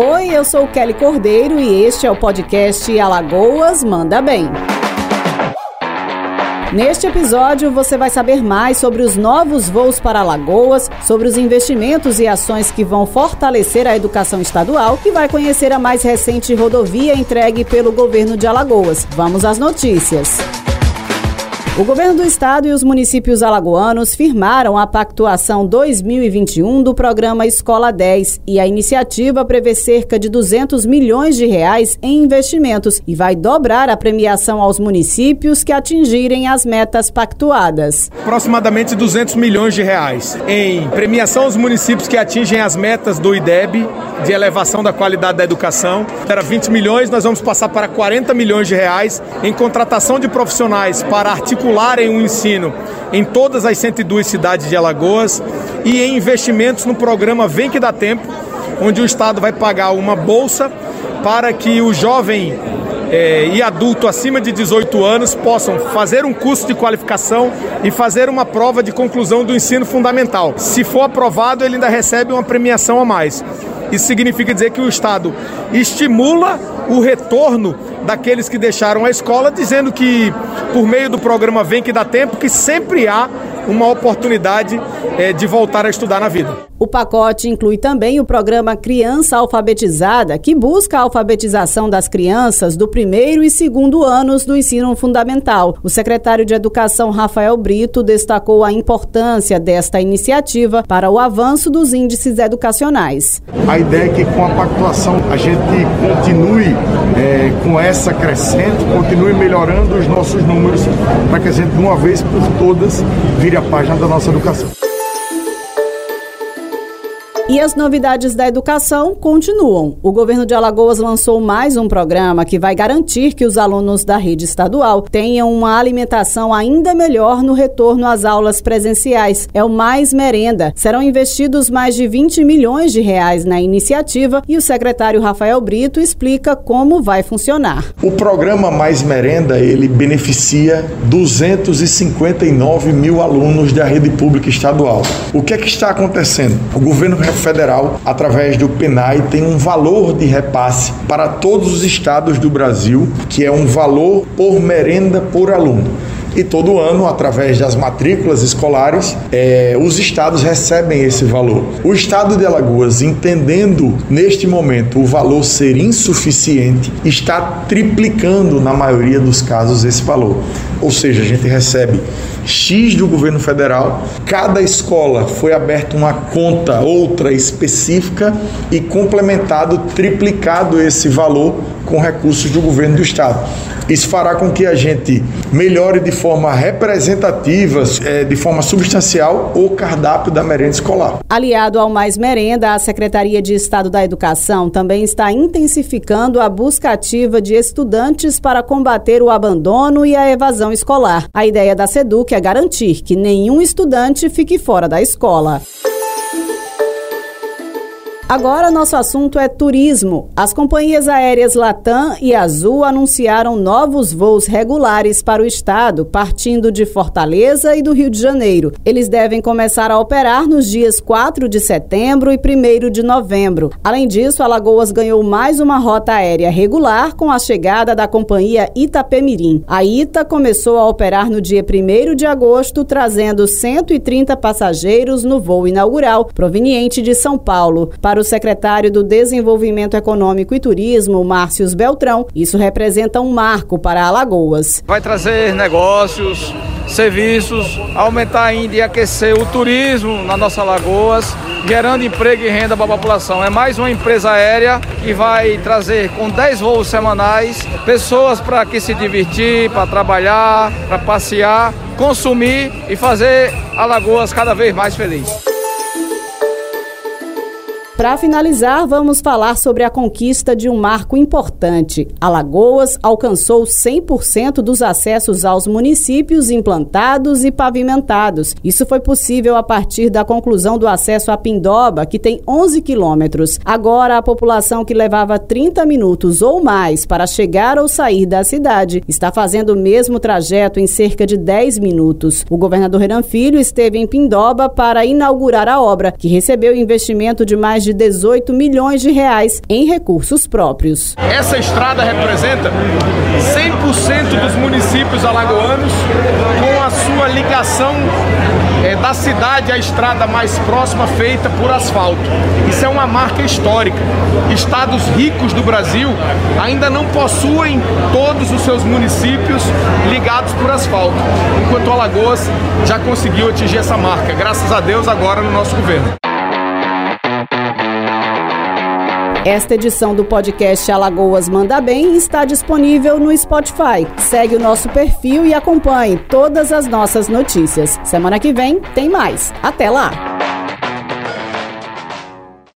Oi, eu sou Kelly Cordeiro e este é o podcast Alagoas Manda Bem. Neste episódio, você vai saber mais sobre os novos voos para Alagoas, sobre os investimentos e ações que vão fortalecer a educação estadual e vai conhecer a mais recente rodovia entregue pelo governo de Alagoas. Vamos às notícias. O governo do estado e os municípios alagoanos firmaram a pactuação 2021 do programa Escola 10 e a iniciativa prevê cerca de 200 milhões de reais em investimentos e vai dobrar a premiação aos municípios que atingirem as metas pactuadas. Aproximadamente 200 milhões de reais em premiação aos municípios que atingem as metas do IDEB de elevação da qualidade da educação. Era 20 milhões, nós vamos passar para 40 milhões de reais em contratação de profissionais para articular articularem o ensino em todas as 102 cidades de Alagoas e em investimentos no programa Vem que dá tempo, onde o Estado vai pagar uma bolsa para que o jovem é, e adulto acima de 18 anos possam fazer um curso de qualificação e fazer uma prova de conclusão do ensino fundamental. Se for aprovado, ele ainda recebe uma premiação a mais. Isso significa dizer que o Estado estimula o retorno daqueles que deixaram a escola, dizendo que por meio do programa Vem que dá tempo, que sempre há uma oportunidade é, de voltar a estudar na vida. O pacote inclui também o programa Criança Alfabetizada, que busca a alfabetização das crianças do primeiro e segundo anos do ensino fundamental. O secretário de Educação, Rafael Brito, destacou a importância desta iniciativa para o avanço dos índices educacionais. A ideia é que com a pactuação a gente continue é, com essa crescente, continue melhorando os nossos números, para que a gente, de uma vez por todas, vire a página da nossa educação. E as novidades da educação continuam. O governo de Alagoas lançou mais um programa que vai garantir que os alunos da rede estadual tenham uma alimentação ainda melhor no retorno às aulas presenciais. É o Mais Merenda. Serão investidos mais de 20 milhões de reais na iniciativa e o secretário Rafael Brito explica como vai funcionar. O programa Mais Merenda, ele beneficia 259 mil alunos da rede pública estadual. O que é que está acontecendo? O governo Federal, através do PENAI, tem um valor de repasse para todos os estados do Brasil, que é um valor por merenda por aluno e todo ano, através das matrículas escolares, é, os estados recebem esse valor. O estado de Alagoas, entendendo neste momento o valor ser insuficiente, está triplicando na maioria dos casos esse valor. Ou seja, a gente recebe X do governo federal, cada escola foi aberta uma conta outra específica e complementado, triplicado esse valor com recursos do governo do estado. Isso fará com que a gente melhore de forma representativa, é, de forma substancial, o cardápio da merenda escolar. Aliado ao Mais Merenda, a Secretaria de Estado da Educação também está intensificando a busca ativa de estudantes para combater o abandono e a evasão escolar. A ideia da SEDUC é garantir que nenhum estudante fique fora da escola. Agora nosso assunto é turismo. As companhias aéreas Latam e Azul anunciaram novos voos regulares para o estado, partindo de Fortaleza e do Rio de Janeiro. Eles devem começar a operar nos dias 4 de setembro e 1 de novembro. Além disso, Alagoas ganhou mais uma rota aérea regular com a chegada da companhia Itapemirim. A Ita começou a operar no dia 1 de agosto, trazendo 130 passageiros no voo inaugural, proveniente de São Paulo. Para para o secretário do Desenvolvimento Econômico e Turismo, Márcio Beltrão, isso representa um marco para Alagoas. Vai trazer negócios, serviços, aumentar ainda e aquecer o turismo na nossa Alagoas, gerando emprego e renda para a população. É mais uma empresa aérea que vai trazer com 10 voos semanais pessoas para aqui se divertir, para trabalhar, para passear, consumir e fazer Alagoas cada vez mais feliz. Para finalizar, vamos falar sobre a conquista de um marco importante. Alagoas alcançou 100% dos acessos aos municípios implantados e pavimentados. Isso foi possível a partir da conclusão do acesso a Pindoba, que tem 11 quilômetros. Agora, a população que levava 30 minutos ou mais para chegar ou sair da cidade está fazendo o mesmo trajeto em cerca de 10 minutos. O governador Renan Filho esteve em Pindoba para inaugurar a obra, que recebeu investimento de mais de de 18 milhões de reais em recursos próprios. Essa estrada representa 100% dos municípios alagoanos com a sua ligação é, da cidade à estrada mais próxima feita por asfalto. Isso é uma marca histórica. Estados ricos do Brasil ainda não possuem todos os seus municípios ligados por asfalto, enquanto Alagoas já conseguiu atingir essa marca, graças a Deus, agora no nosso governo. Esta edição do podcast Alagoas Manda Bem está disponível no Spotify. Segue o nosso perfil e acompanhe todas as nossas notícias. Semana que vem tem mais. Até lá!